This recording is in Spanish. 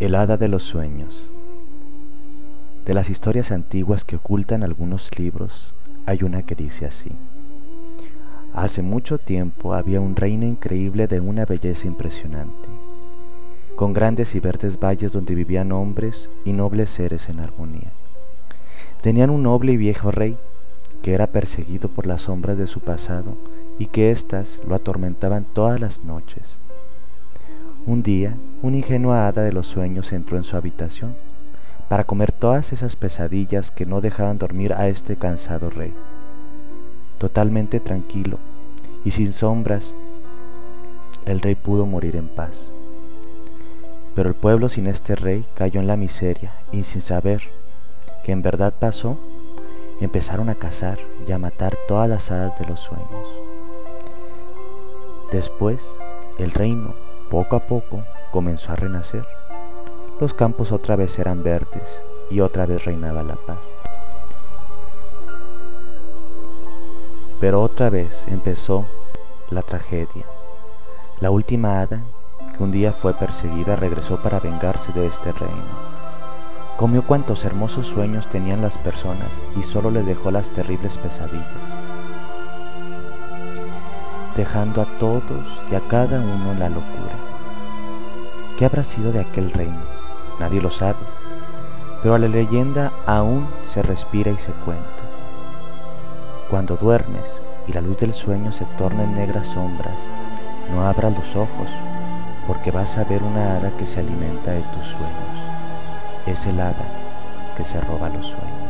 El hada de los sueños. De las historias antiguas que ocultan algunos libros, hay una que dice así. Hace mucho tiempo había un reino increíble de una belleza impresionante, con grandes y verdes valles donde vivían hombres y nobles seres en armonía. Tenían un noble y viejo rey que era perseguido por las sombras de su pasado y que éstas lo atormentaban todas las noches. Un día, una ingenua hada de los sueños entró en su habitación para comer todas esas pesadillas que no dejaban dormir a este cansado rey. Totalmente tranquilo y sin sombras, el rey pudo morir en paz. Pero el pueblo sin este rey cayó en la miseria y sin saber que en verdad pasó, empezaron a cazar y a matar todas las hadas de los sueños. Después, el reino poco a poco comenzó a renacer. Los campos otra vez eran verdes y otra vez reinaba la paz. Pero otra vez empezó la tragedia. La última hada, que un día fue perseguida, regresó para vengarse de este reino. Comió cuantos hermosos sueños tenían las personas y solo les dejó las terribles pesadillas, dejando a todos y a cada uno la locura. ¿Qué habrá sido de aquel reino? Nadie lo sabe, pero la leyenda aún se respira y se cuenta. Cuando duermes y la luz del sueño se torna en negras sombras, no abras los ojos, porque vas a ver una hada que se alimenta de tus sueños. Es el hada que se roba los sueños.